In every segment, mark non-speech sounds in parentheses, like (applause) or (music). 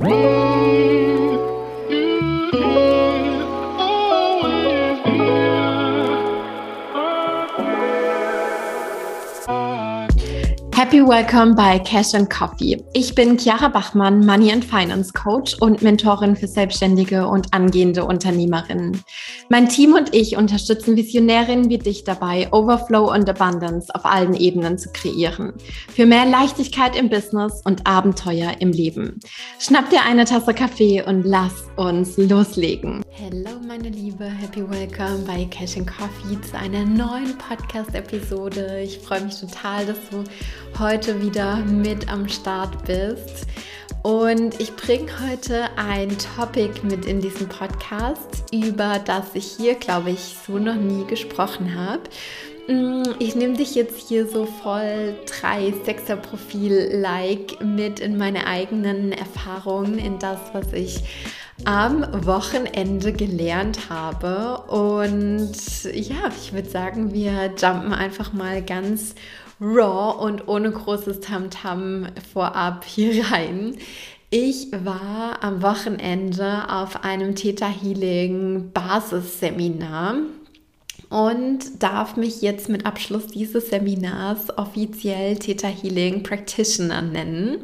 Whoa! Happy Welcome bei Cash and Coffee. Ich bin Chiara Bachmann, Money and Finance Coach und Mentorin für selbstständige und angehende Unternehmerinnen. Mein Team und ich unterstützen Visionärinnen wie dich dabei, Overflow und Abundance auf allen Ebenen zu kreieren. Für mehr Leichtigkeit im Business und Abenteuer im Leben. Schnapp dir eine Tasse Kaffee und lass uns loslegen. Hello meine Liebe, Happy Welcome bei Cash and Coffee zu einer neuen Podcast-Episode. Ich freue mich total, dass du heute wieder mit am Start bist. Und ich bringe heute ein Topic mit in diesen Podcast, über das ich hier, glaube ich, so noch nie gesprochen habe. Mm, ich nehme dich jetzt hier so voll drei Sechser-Profil-like mit in meine eigenen Erfahrungen, in das, was ich am Wochenende gelernt habe. Und ja, ich würde sagen, wir jumpen einfach mal ganz raw und ohne großes Tamtam -Tam vorab hier rein. Ich war am Wochenende auf einem Theta Healing Basisseminar und darf mich jetzt mit Abschluss dieses Seminars offiziell Theta Healing Practitioner nennen,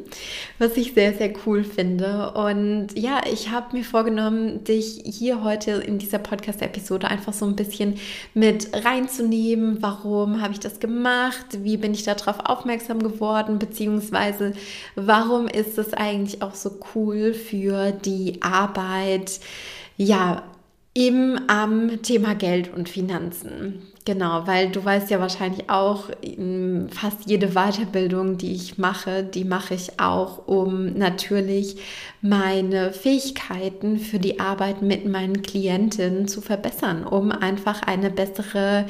was ich sehr, sehr cool finde. Und ja, ich habe mir vorgenommen, dich hier heute in dieser Podcast-Episode einfach so ein bisschen mit reinzunehmen. Warum habe ich das gemacht? Wie bin ich darauf aufmerksam geworden? Beziehungsweise warum ist es eigentlich auch so cool für die Arbeit? Ja, im am Thema Geld und Finanzen. Genau, weil du weißt ja wahrscheinlich auch, fast jede Weiterbildung, die ich mache, die mache ich auch, um natürlich meine Fähigkeiten für die Arbeit mit meinen Klientinnen zu verbessern, um einfach eine bessere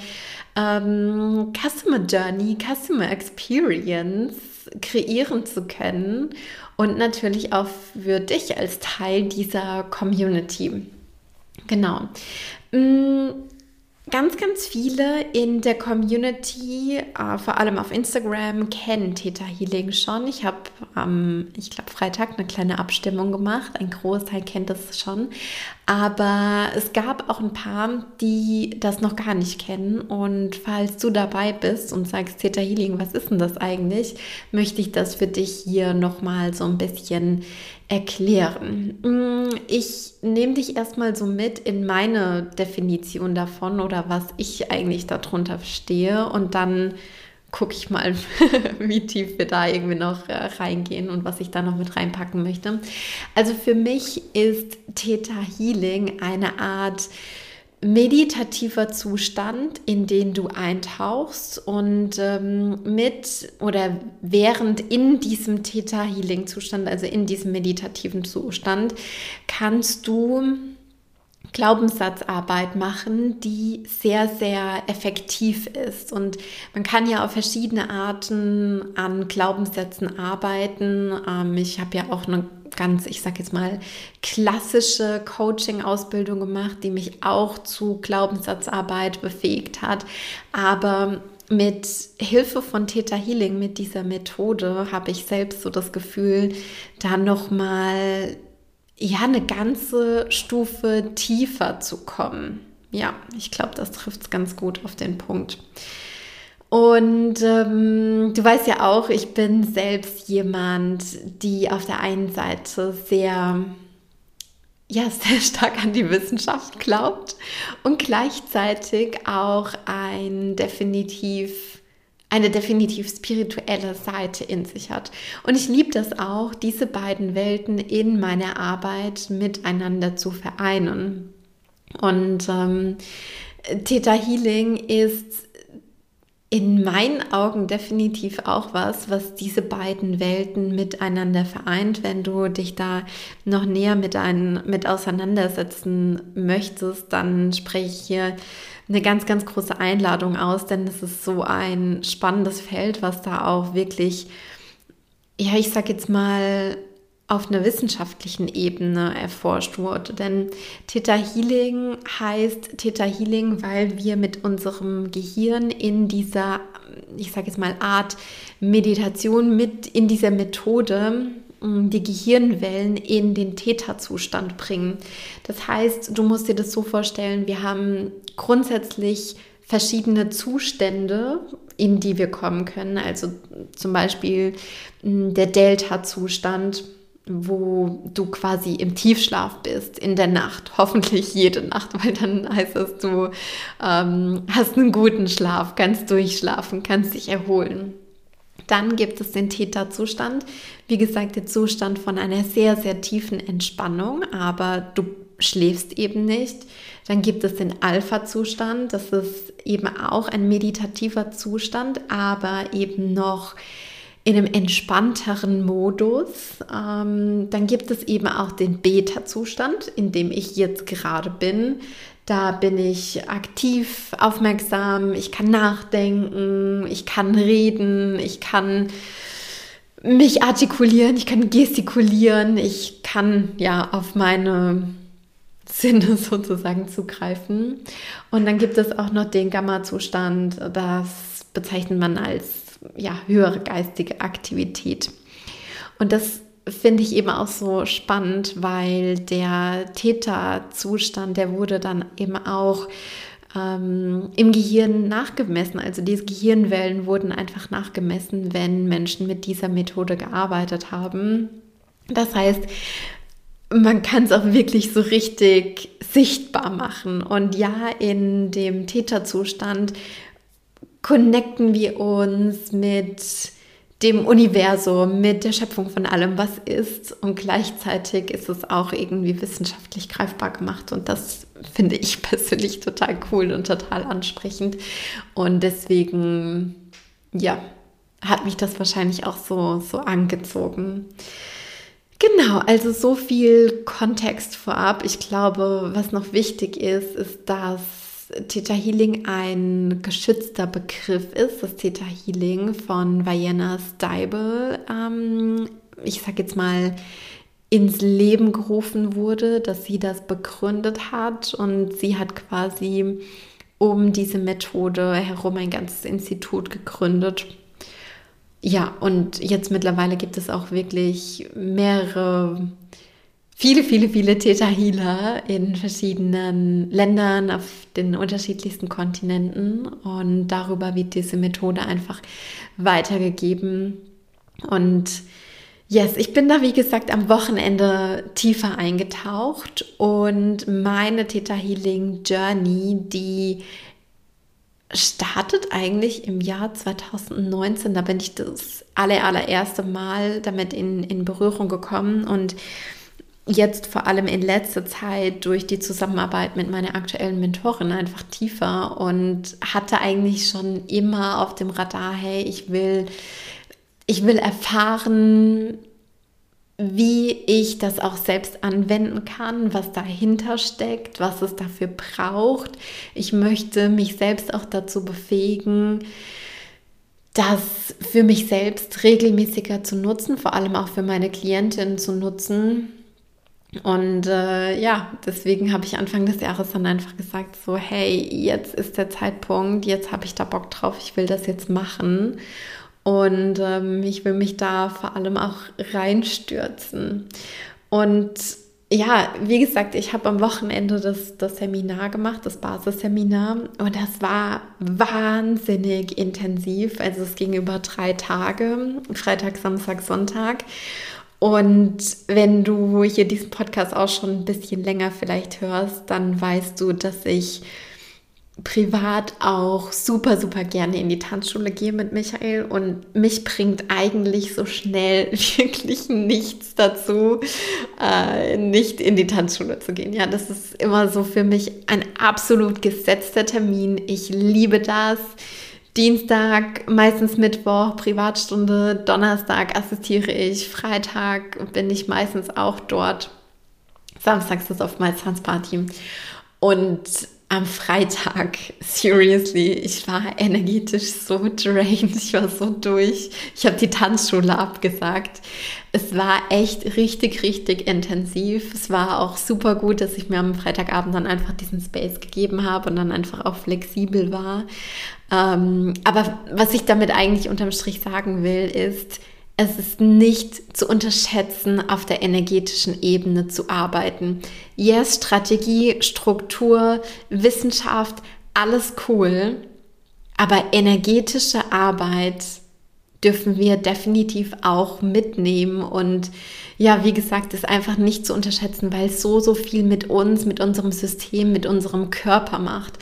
ähm, Customer Journey, Customer Experience kreieren zu können und natürlich auch für dich als Teil dieser Community. Genau. Mm, ganz, ganz viele in der Community, äh, vor allem auf Instagram, kennen Theta Healing schon. Ich habe am, ich glaube, Freitag eine kleine Abstimmung gemacht. Ein Großteil kennt das schon. Aber es gab auch ein paar, die das noch gar nicht kennen. Und falls du dabei bist und sagst, Theta Healing, was ist denn das eigentlich, möchte ich das für dich hier nochmal so ein bisschen erklären. Mm, ich nehme dich erstmal so mit in meine Definition davon oder was ich eigentlich darunter verstehe und dann gucke ich mal, (laughs) wie tief wir da irgendwie noch äh, reingehen und was ich da noch mit reinpacken möchte. Also für mich ist Theta Healing eine Art meditativer Zustand, in den du eintauchst und ähm, mit oder während in diesem Theta Healing Zustand, also in diesem meditativen Zustand, kannst du Glaubenssatzarbeit machen, die sehr, sehr effektiv ist. Und man kann ja auf verschiedene Arten an Glaubenssätzen arbeiten. Ähm, ich habe ja auch eine ganz, ich sage jetzt mal, klassische Coaching-Ausbildung gemacht, die mich auch zu Glaubenssatzarbeit befähigt hat. Aber mit Hilfe von Theta Healing, mit dieser Methode, habe ich selbst so das Gefühl, da nochmal ja, eine ganze Stufe tiefer zu kommen. Ja, ich glaube, das trifft es ganz gut auf den Punkt. Und ähm, du weißt ja auch, ich bin selbst jemand, die auf der einen Seite sehr, ja, (laughs) sehr stark an die Wissenschaft glaubt und gleichzeitig auch ein definitiv eine definitiv spirituelle Seite in sich hat. Und ich liebe das auch, diese beiden Welten in meiner Arbeit miteinander zu vereinen. Und ähm, Theta Healing ist in meinen Augen definitiv auch was, was diese beiden Welten miteinander vereint. Wenn du dich da noch näher mit, ein, mit auseinandersetzen möchtest, dann spreche ich hier eine ganz, ganz große Einladung aus, denn es ist so ein spannendes Feld, was da auch wirklich, ja, ich sag jetzt mal, auf einer wissenschaftlichen Ebene erforscht wurde. Denn Theta Healing heißt Theta Healing, weil wir mit unserem Gehirn in dieser, ich sage jetzt mal, Art Meditation mit in dieser Methode die Gehirnwellen in den Theta-Zustand bringen. Das heißt, du musst dir das so vorstellen, wir haben grundsätzlich verschiedene Zustände, in die wir kommen können. Also zum Beispiel der Delta-Zustand, wo du quasi im Tiefschlaf bist in der Nacht, (laughs) hoffentlich jede Nacht, weil dann heißt es, du ähm, hast einen guten Schlaf, kannst durchschlafen, kannst dich erholen. Dann gibt es den Theta-Zustand, wie gesagt, der Zustand von einer sehr, sehr tiefen Entspannung, aber du schläfst eben nicht. Dann gibt es den Alpha-Zustand, das ist eben auch ein meditativer Zustand, aber eben noch in einem entspannteren Modus. Ähm, dann gibt es eben auch den Beta-Zustand, in dem ich jetzt gerade bin. Da bin ich aktiv, aufmerksam, ich kann nachdenken, ich kann reden, ich kann mich artikulieren, ich kann gestikulieren, ich kann ja auf meine Sinne (laughs) sozusagen zugreifen. Und dann gibt es auch noch den Gamma-Zustand, das bezeichnet man als ja, höhere geistige Aktivität. Und das finde ich eben auch so spannend, weil der Täterzustand, der wurde dann eben auch ähm, im Gehirn nachgemessen. Also diese Gehirnwellen wurden einfach nachgemessen, wenn Menschen mit dieser Methode gearbeitet haben. Das heißt, man kann es auch wirklich so richtig sichtbar machen. Und ja, in dem Täterzustand connecten wir uns mit dem Universum, mit der Schöpfung von allem, was ist. Und gleichzeitig ist es auch irgendwie wissenschaftlich greifbar gemacht. Und das finde ich (laughs) persönlich total cool und total ansprechend. Und deswegen, ja, hat mich das wahrscheinlich auch so, so angezogen. Genau, also so viel Kontext vorab. Ich glaube, was noch wichtig ist, ist, dass Theta Healing ein geschützter Begriff ist, das Theta Healing von Vienna Steibel, ähm, ich sage jetzt mal, ins Leben gerufen wurde, dass sie das begründet hat und sie hat quasi um diese Methode herum ein ganzes Institut gegründet. Ja, und jetzt mittlerweile gibt es auch wirklich mehrere viele, viele, viele Theta Healer in verschiedenen Ländern, auf den unterschiedlichsten Kontinenten. Und darüber wird diese Methode einfach weitergegeben. Und yes, ich bin da, wie gesagt, am Wochenende tiefer eingetaucht. Und meine Theta Healing Journey, die startet eigentlich im Jahr 2019. Da bin ich das aller, allererste Mal damit in, in Berührung gekommen und jetzt vor allem in letzter Zeit durch die Zusammenarbeit mit meiner aktuellen Mentorin einfach tiefer und hatte eigentlich schon immer auf dem Radar, hey, ich will, ich will erfahren, wie ich das auch selbst anwenden kann, was dahinter steckt, was es dafür braucht. Ich möchte mich selbst auch dazu befähigen, das für mich selbst regelmäßiger zu nutzen, vor allem auch für meine Klientinnen zu nutzen, und äh, ja, deswegen habe ich Anfang des Jahres dann einfach gesagt, so, hey, jetzt ist der Zeitpunkt, jetzt habe ich da Bock drauf, ich will das jetzt machen. Und ähm, ich will mich da vor allem auch reinstürzen. Und ja, wie gesagt, ich habe am Wochenende das, das Seminar gemacht, das Basisseminar. Und das war wahnsinnig intensiv. Also es ging über drei Tage, Freitag, Samstag, Sonntag. Und wenn du hier diesen Podcast auch schon ein bisschen länger vielleicht hörst, dann weißt du, dass ich privat auch super, super gerne in die Tanzschule gehe mit Michael und mich bringt eigentlich so schnell (laughs) wirklich nichts dazu, äh, nicht in die Tanzschule zu gehen. Ja, das ist immer so für mich ein absolut gesetzter Termin. Ich liebe das. Dienstag, meistens Mittwoch, Privatstunde, Donnerstag assistiere ich, Freitag bin ich meistens auch dort. Samstags ist oftmals Tanzparty. Und am Freitag, seriously, ich war energetisch so drained, ich war so durch. Ich habe die Tanzschule abgesagt. Es war echt richtig, richtig intensiv. Es war auch super gut, dass ich mir am Freitagabend dann einfach diesen Space gegeben habe und dann einfach auch flexibel war. Ähm, aber was ich damit eigentlich unterm Strich sagen will, ist, es ist nicht zu unterschätzen, auf der energetischen Ebene zu arbeiten. Yes, Strategie, Struktur, Wissenschaft, alles cool. Aber energetische Arbeit dürfen wir definitiv auch mitnehmen und ja, wie gesagt, ist einfach nicht zu unterschätzen, weil es so, so viel mit uns, mit unserem System, mit unserem Körper macht.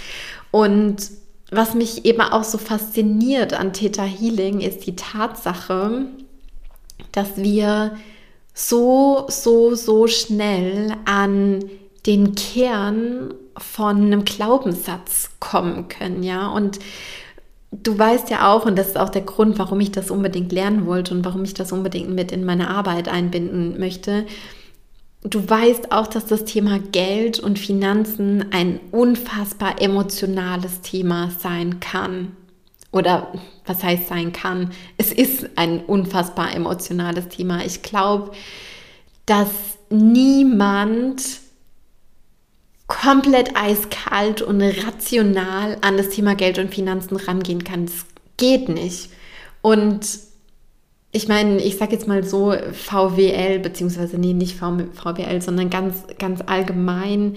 Und was mich eben auch so fasziniert an Theta Healing ist die Tatsache, dass wir so, so, so schnell an den Kern von einem Glaubenssatz kommen können, ja. Und du weißt ja auch, und das ist auch der Grund, warum ich das unbedingt lernen wollte und warum ich das unbedingt mit in meine Arbeit einbinden möchte. Du weißt auch, dass das Thema Geld und Finanzen ein unfassbar emotionales Thema sein kann. Oder was heißt sein kann? Es ist ein unfassbar emotionales Thema. Ich glaube, dass niemand komplett eiskalt und rational an das Thema Geld und Finanzen rangehen kann. Das geht nicht. Und ich meine, ich sage jetzt mal so, VWL, beziehungsweise nee, nicht VWL, sondern ganz, ganz allgemein.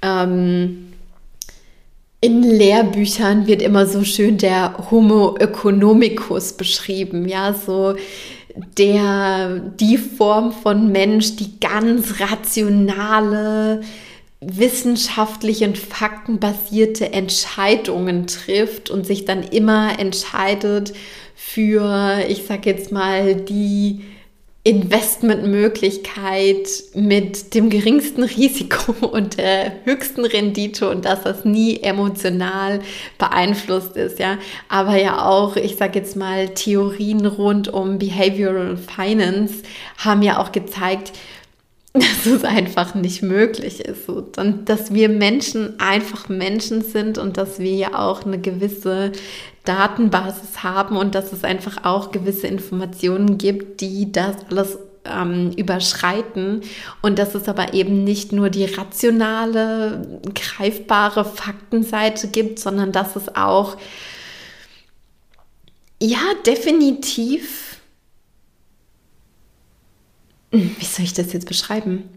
Ähm, in Lehrbüchern wird immer so schön der Homo economicus beschrieben, ja, so der, die Form von Mensch, die ganz rationale, wissenschaftlich und faktenbasierte Entscheidungen trifft und sich dann immer entscheidet für, ich sag jetzt mal, die Investmentmöglichkeit mit dem geringsten Risiko (laughs) und der höchsten Rendite und dass das nie emotional beeinflusst ist, ja. Aber ja auch, ich sage jetzt mal, Theorien rund um Behavioral Finance haben ja auch gezeigt, (laughs) dass es einfach nicht möglich ist. Und dass wir Menschen einfach Menschen sind und dass wir ja auch eine gewisse Datenbasis haben und dass es einfach auch gewisse Informationen gibt, die das alles ähm, überschreiten und dass es aber eben nicht nur die rationale, greifbare Faktenseite gibt, sondern dass es auch ja definitiv wie soll ich das jetzt beschreiben?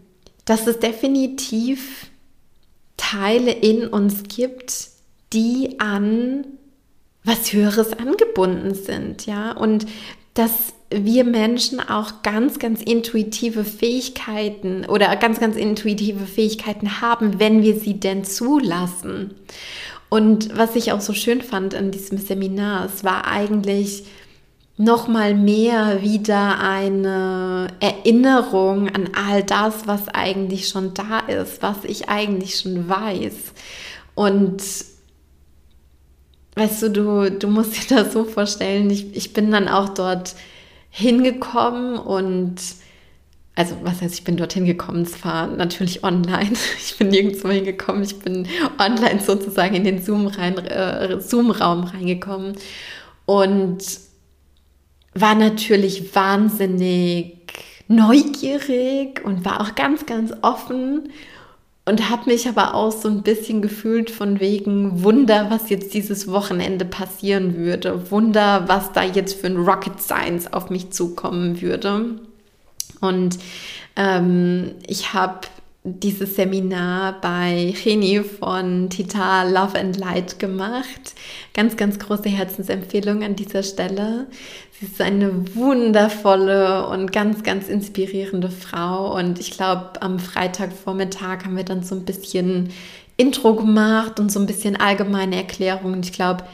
Dass es definitiv Teile in uns gibt, die an was Höheres angebunden sind, ja, und dass wir Menschen auch ganz, ganz intuitive Fähigkeiten oder ganz, ganz intuitive Fähigkeiten haben, wenn wir sie denn zulassen. Und was ich auch so schön fand in diesem Seminar, es war eigentlich nochmal mehr wieder eine Erinnerung an all das, was eigentlich schon da ist, was ich eigentlich schon weiß. Und weißt du, du, du musst dir das so vorstellen, ich, ich bin dann auch dort hingekommen und also was heißt, ich bin dorthin gekommen, es war natürlich online. (laughs) Ich bin nirgendwo hingekommen, ich bin online sozusagen in den Zoom-Raum rein, äh, Zoom reingekommen. Und war natürlich wahnsinnig neugierig und war auch ganz, ganz offen und habe mich aber auch so ein bisschen gefühlt von wegen Wunder, was jetzt dieses Wochenende passieren würde. Wunder, was da jetzt für ein Rocket Science auf mich zukommen würde. Und ähm, ich habe dieses Seminar bei Cheni von Tita Love and Light gemacht. Ganz, ganz große Herzensempfehlung an dieser Stelle. Sie ist eine wundervolle und ganz, ganz inspirierende Frau. Und ich glaube, am Freitagvormittag haben wir dann so ein bisschen Intro gemacht und so ein bisschen allgemeine Erklärungen. Ich glaube,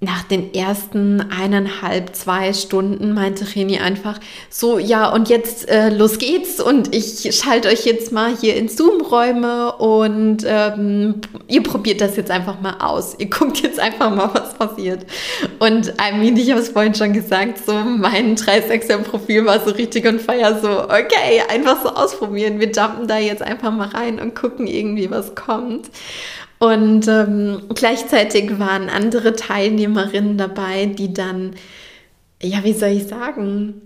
nach den ersten eineinhalb, zwei Stunden meinte Reni einfach so, ja, und jetzt äh, los geht's und ich schalte euch jetzt mal hier in Zoom-Räume und ähm, ihr probiert das jetzt einfach mal aus. Ihr guckt jetzt einfach mal, was passiert. Und I mean, ich habe es vorhin schon gesagt, so mein 3-6er-Profil war so richtig und feier so, okay, einfach so ausprobieren. Wir jumpen da jetzt einfach mal rein und gucken irgendwie, was kommt. Und ähm, gleichzeitig waren andere Teilnehmerinnen dabei, die dann, ja, wie soll ich sagen,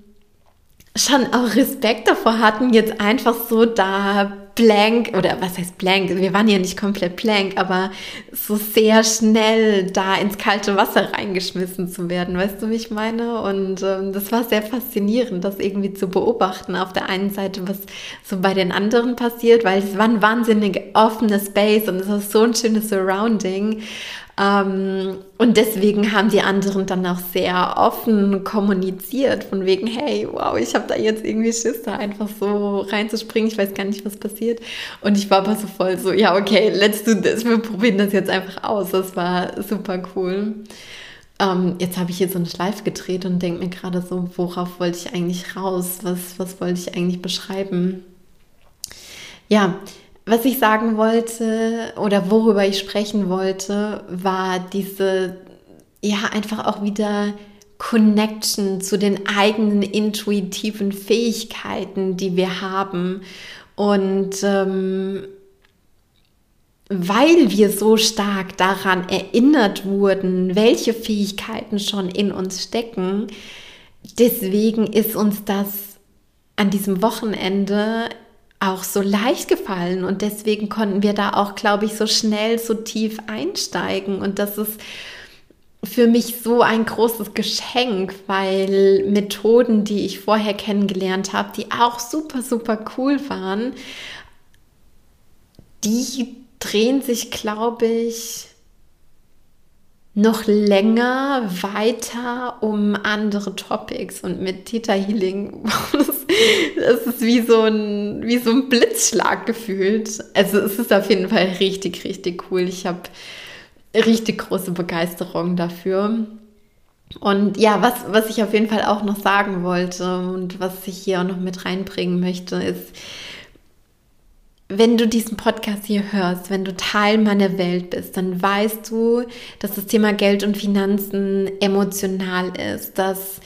schon auch Respekt davor hatten, jetzt einfach so da blank, oder was heißt blank? Wir waren ja nicht komplett blank, aber so sehr schnell da ins kalte Wasser reingeschmissen zu werden, weißt du, wie ich meine? Und ähm, das war sehr faszinierend, das irgendwie zu beobachten. Auf der einen Seite, was so bei den anderen passiert, weil es war ein wahnsinnig offener Space und es war so ein schönes Surrounding. Ähm, und deswegen haben die anderen dann auch sehr offen kommuniziert, von wegen, hey, wow, ich habe da jetzt irgendwie Schiss, da einfach so reinzuspringen, ich weiß gar nicht, was passiert. Und ich war aber so voll so, ja, okay, let's do this, wir probieren das jetzt einfach aus. Das war super cool. Ähm, jetzt habe ich hier so eine Schleife gedreht und denke mir gerade so, worauf wollte ich eigentlich raus? Was, was wollte ich eigentlich beschreiben? Ja, was ich sagen wollte oder worüber ich sprechen wollte, war diese, ja, einfach auch wieder Connection zu den eigenen intuitiven Fähigkeiten, die wir haben. Und ähm, weil wir so stark daran erinnert wurden, welche Fähigkeiten schon in uns stecken, deswegen ist uns das an diesem Wochenende auch so leicht gefallen. Und deswegen konnten wir da auch, glaube ich, so schnell, so tief einsteigen. Und das ist für mich so ein großes Geschenk, weil Methoden, die ich vorher kennengelernt habe, die auch super, super cool waren, die drehen sich, glaube ich, noch länger weiter um andere Topics und mit Theta Healing, das, (laughs) ist wie so, ein, wie so ein Blitzschlag gefühlt. Also es ist auf jeden Fall richtig, richtig cool. Ich habe richtig große Begeisterung dafür. Und ja, was, was ich auf jeden Fall auch noch sagen wollte und was ich hier auch noch mit reinbringen möchte, ist, wenn du diesen Podcast hier hörst, wenn du Teil meiner Welt bist, dann weißt du, dass das Thema Geld und Finanzen emotional ist, dass,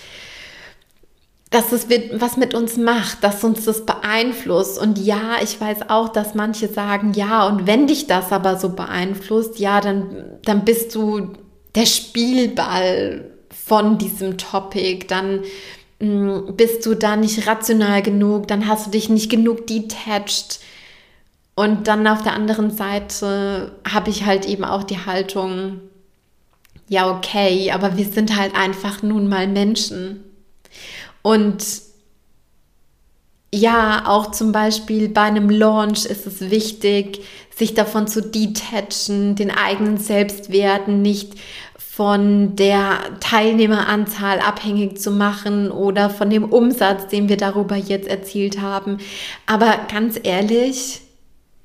dass es was mit uns macht, dass uns das beeinflusst. Und ja, ich weiß auch, dass manche sagen, ja, und wenn dich das aber so beeinflusst, ja, dann, dann bist du der Spielball von diesem Topic, dann mm, bist du da nicht rational genug, dann hast du dich nicht genug detached und dann auf der anderen Seite habe ich halt eben auch die Haltung, ja, okay, aber wir sind halt einfach nun mal Menschen. Und ja, auch zum Beispiel bei einem Launch ist es wichtig, sich davon zu detachen, den eigenen Selbstwerten nicht von der Teilnehmeranzahl abhängig zu machen oder von dem Umsatz, den wir darüber jetzt erzielt haben. Aber ganz ehrlich,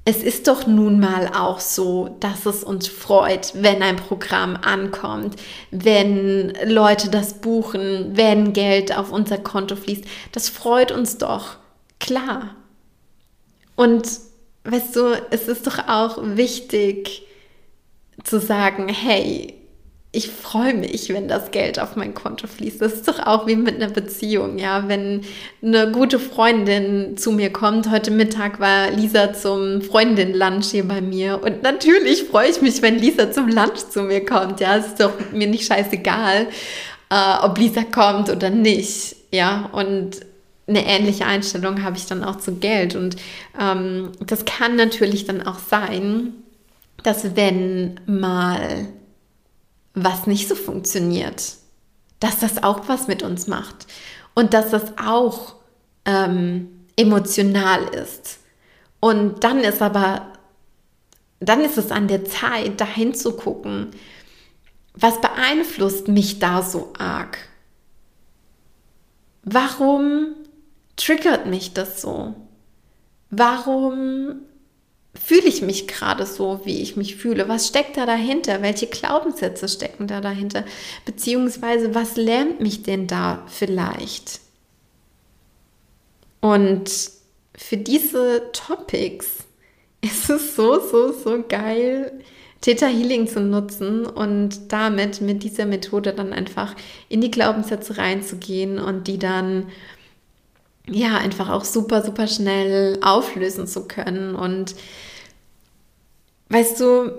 es ist doch nun mal auch so, dass es uns freut, wenn ein Programm ankommt, wenn Leute das buchen, wenn Geld auf unser Konto fließt. Das freut uns doch, klar. Und weißt du, es ist doch auch wichtig zu sagen, hey, ich freue mich, wenn das Geld auf mein Konto fließt. Das ist doch auch wie mit einer Beziehung, ja. Wenn eine gute Freundin zu mir kommt, heute Mittag war Lisa zum Freundin-Lunch hier bei mir und natürlich freue ich mich, wenn Lisa zum Lunch zu mir kommt, ja. Es ist doch mir nicht scheißegal, äh, ob Lisa kommt oder nicht, ja. Und eine ähnliche Einstellung habe ich dann auch zu Geld und ähm, das kann natürlich dann auch sein, dass wenn mal was nicht so funktioniert, dass das auch was mit uns macht und dass das auch ähm, emotional ist. Und dann ist aber, dann ist es an der Zeit, dahin zu gucken, was beeinflusst mich da so arg? Warum triggert mich das so? Warum fühle ich mich gerade so, wie ich mich fühle? Was steckt da dahinter? Welche Glaubenssätze stecken da dahinter? Beziehungsweise, was lernt mich denn da vielleicht? Und für diese Topics (laughs) ist es so, so, so geil, Theta Healing zu nutzen und damit mit dieser Methode dann einfach in die Glaubenssätze reinzugehen und die dann ja, einfach auch super, super schnell auflösen zu können. Und weißt du,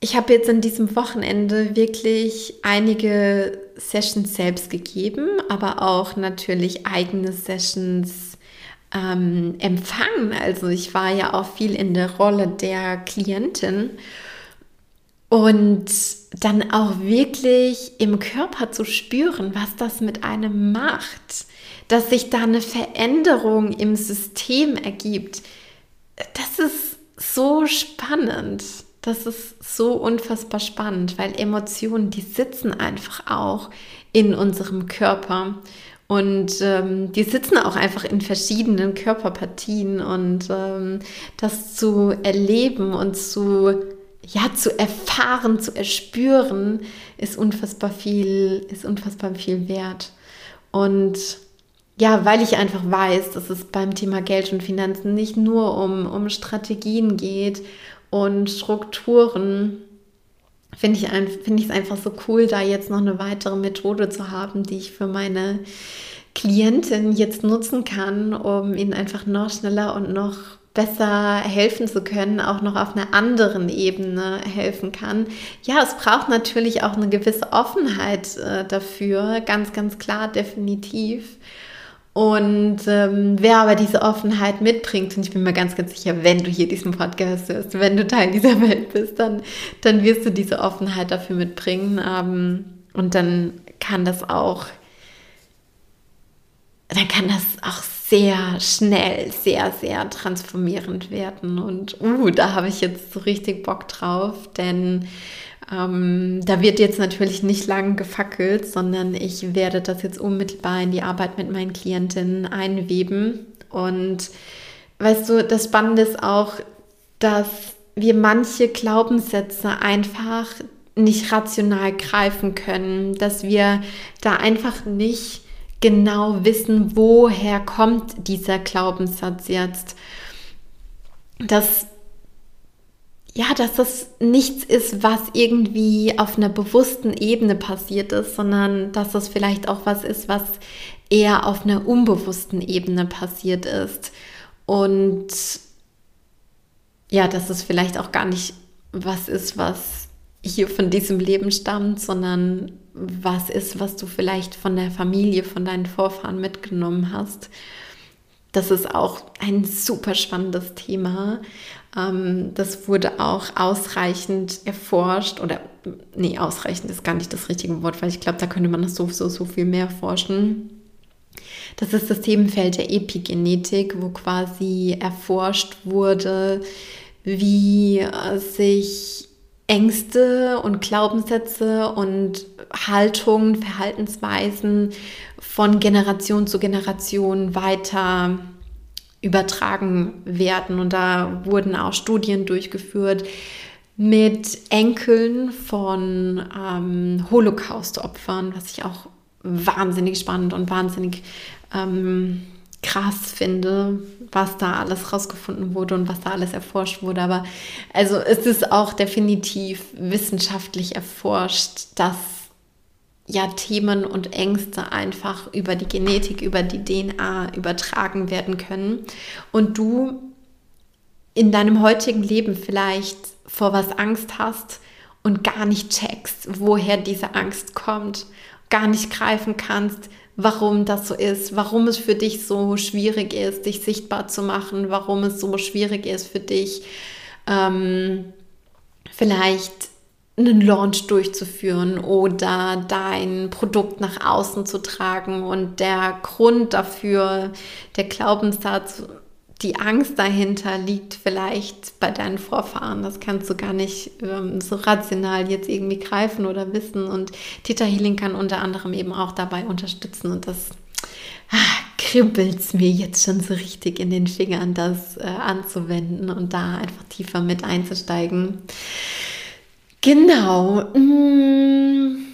ich habe jetzt an diesem Wochenende wirklich einige Sessions selbst gegeben, aber auch natürlich eigene Sessions ähm, Empfang. Also ich war ja auch viel in der Rolle der Klientin und dann auch wirklich im Körper zu spüren, was das mit einem macht, dass sich da eine Veränderung im System ergibt. Das ist so spannend. Das ist so unfassbar spannend, weil Emotionen, die sitzen einfach auch in unserem Körper. Und ähm, die sitzen auch einfach in verschiedenen Körperpartien und ähm, das zu erleben und zu, ja, zu erfahren, zu erspüren, ist unfassbar viel, ist unfassbar viel wert. Und ja, weil ich einfach weiß, dass es beim Thema Geld und Finanzen nicht nur um, um Strategien geht und Strukturen, finde ich, find es einfach so cool, da jetzt noch eine weitere Methode zu haben, die ich für meine Klientin jetzt nutzen kann, um ihnen einfach noch schneller und noch besser helfen zu können, auch noch auf einer anderen Ebene helfen kann. Ja, es braucht natürlich auch eine gewisse Offenheit äh, dafür, ganz, ganz klar, definitiv. Und ähm, wer aber diese Offenheit mitbringt, und ich bin mir ganz, ganz sicher, wenn du hier diesen Podcast hörst, wenn du Teil dieser Welt bist, dann, dann wirst du diese Offenheit dafür mitbringen. Ähm, und dann kann das auch, dann kann das auch sehr schnell, sehr, sehr transformierend werden. Und uh, da habe ich jetzt so richtig Bock drauf, denn ähm, da wird jetzt natürlich nicht lang gefackelt, sondern ich werde das jetzt unmittelbar in die Arbeit mit meinen Klientinnen einweben. Und weißt du, das Spannende ist auch, dass wir manche Glaubenssätze einfach nicht rational greifen können, dass wir da einfach nicht genau wissen, woher kommt dieser Glaubenssatz jetzt. Dass ja, dass das nichts ist, was irgendwie auf einer bewussten Ebene passiert ist, sondern dass das vielleicht auch was ist, was eher auf einer unbewussten Ebene passiert ist. Und ja, dass es vielleicht auch gar nicht was ist, was hier von diesem Leben stammt, sondern was ist, was du vielleicht von der Familie, von deinen Vorfahren mitgenommen hast. Das ist auch ein super spannendes Thema. Ähm, das wurde auch ausreichend erforscht oder nee, ausreichend ist gar nicht das richtige Wort, weil ich glaube, da könnte man das sowieso so viel mehr forschen. Das ist das Themenfeld der Epigenetik, wo quasi erforscht wurde, wie sich Ängste und Glaubenssätze und Haltungen, Verhaltensweisen von Generation zu Generation weiter übertragen werden. Und da wurden auch Studien durchgeführt mit Enkeln von ähm, Holocaust-Opfern, was ich auch wahnsinnig spannend und wahnsinnig ähm, krass finde, was da alles rausgefunden wurde und was da alles erforscht wurde. Aber also es ist auch definitiv wissenschaftlich erforscht, dass ja Themen und Ängste einfach über die Genetik, über die DNA übertragen werden können. Und du in deinem heutigen Leben vielleicht vor was Angst hast und gar nicht checkst, woher diese Angst kommt, gar nicht greifen kannst, warum das so ist, warum es für dich so schwierig ist, dich sichtbar zu machen, warum es so schwierig ist für dich, ähm, vielleicht einen Launch durchzuführen oder dein Produkt nach außen zu tragen. Und der Grund dafür, der Glaubenssatz, die Angst dahinter liegt vielleicht bei deinen Vorfahren. Das kannst du gar nicht ähm, so rational jetzt irgendwie greifen oder wissen. Und Theta Healing kann unter anderem eben auch dabei unterstützen. Und das ah, kribbelt es mir jetzt schon so richtig in den Fingern, das äh, anzuwenden und da einfach tiefer mit einzusteigen. Genau. Mm.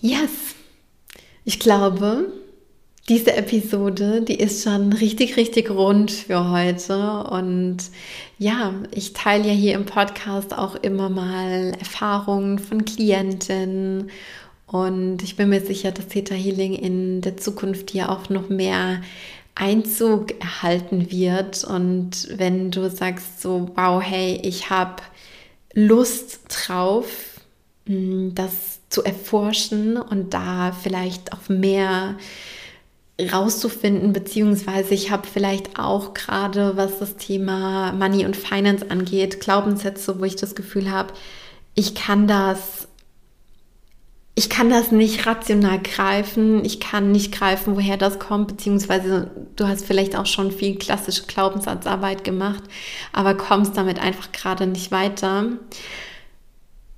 Yes. Ich glaube, diese Episode, die ist schon richtig, richtig rund für heute. Und ja, ich teile ja hier im Podcast auch immer mal Erfahrungen von Klienten. Und ich bin mir sicher, dass Theta Healing in der Zukunft hier auch noch mehr Einzug erhalten wird. Und wenn du sagst so, wow, hey, ich habe Lust drauf, mm, das zu erforschen und da vielleicht auf mehr rauszufinden, beziehungsweise ich habe vielleicht auch gerade, was das Thema Money und Finance angeht, Glaubenssätze, wo ich das Gefühl habe, ich kann das, ich kann das nicht rational greifen, ich kann nicht greifen, woher das kommt, beziehungsweise du hast vielleicht auch schon viel klassische Glaubenssatzarbeit gemacht, aber kommst damit einfach gerade nicht weiter.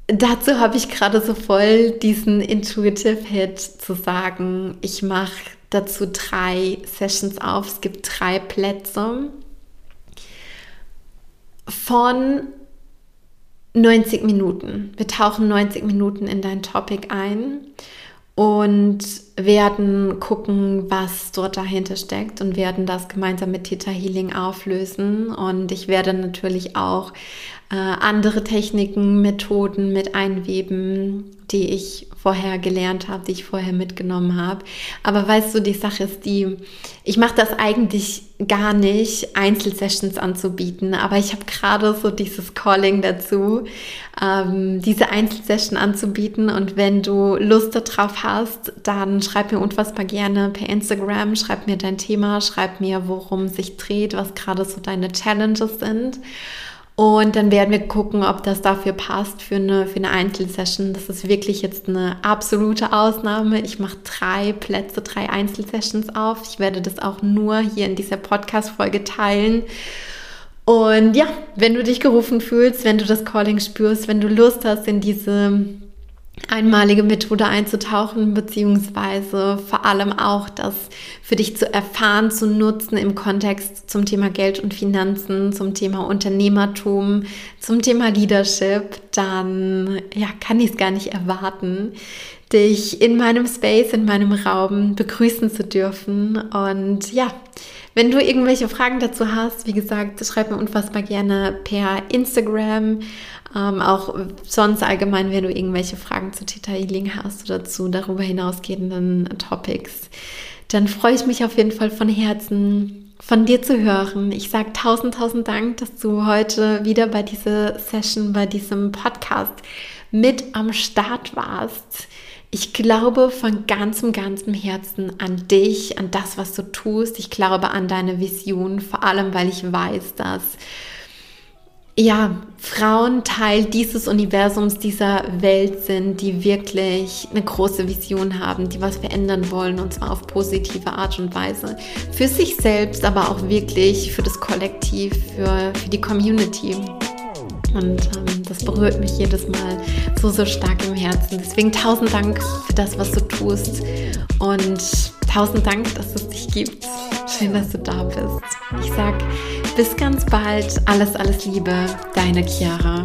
Dazu habe ich gerade so voll diesen Intuitive Hit zu sagen, ich mache dazu drei Sessions auf. Es gibt drei Plätze von 90 Minuten. Wir tauchen 90 Minuten in dein Topic ein und werden gucken, was dort dahinter steckt und werden das gemeinsam mit Theta Healing auflösen. Und ich werde natürlich auch äh, andere Techniken, Methoden mit einweben, die ich vorher gelernt habe, die ich vorher mitgenommen habe. Aber weißt du, die Sache ist die, ich mache das eigentlich gar nicht, Einzelsessions anzubieten, aber ich habe gerade so dieses Calling dazu, ähm, diese Einzelsession anzubieten. Und wenn du Lust darauf hast, dann schreib mir unfassbar gerne per Instagram, schreib mir dein Thema, schreib mir, worum sich dreht, was gerade so deine Challenges sind. Und dann werden wir gucken, ob das dafür passt für eine, für eine Einzelsession. Das ist wirklich jetzt eine absolute Ausnahme. Ich mache drei Plätze, drei Einzelsessions auf. Ich werde das auch nur hier in dieser Podcast-Folge teilen. Und ja, wenn du dich gerufen fühlst, wenn du das Calling spürst, wenn du Lust hast, in diese einmalige Methode einzutauchen, beziehungsweise vor allem auch das für dich zu erfahren, zu nutzen im Kontext zum Thema Geld und Finanzen, zum Thema Unternehmertum, zum Thema Leadership, dann ja, kann ich es gar nicht erwarten, dich in meinem Space, in meinem Raum begrüßen zu dürfen. Und ja, wenn du irgendwelche Fragen dazu hast, wie gesagt, schreib mir unfassbar gerne per Instagram ähm, auch sonst allgemein, wenn du irgendwelche Fragen zu Theta Healing hast oder zu darüber hinausgehenden Topics, dann freue ich mich auf jeden Fall von Herzen von dir zu hören. Ich sage tausend, tausend Dank, dass du heute wieder bei dieser Session, bei diesem Podcast mit am Start warst. Ich glaube von ganzem, ganzem Herzen an dich, an das, was du tust. Ich glaube an deine Vision, vor allem weil ich weiß, dass ja, Frauen Teil dieses Universums, dieser Welt sind, die wirklich eine große Vision haben, die was verändern wollen und zwar auf positive Art und Weise. Für sich selbst, aber auch wirklich für das Kollektiv, für, für die Community. Und ähm, das berührt mich jedes Mal so, so stark im Herzen. Deswegen tausend Dank für das, was du tust. Und tausend Dank, dass es dich gibt. Schön, dass du da bist. Ich sag bis ganz bald. Alles, alles Liebe. Deine Chiara.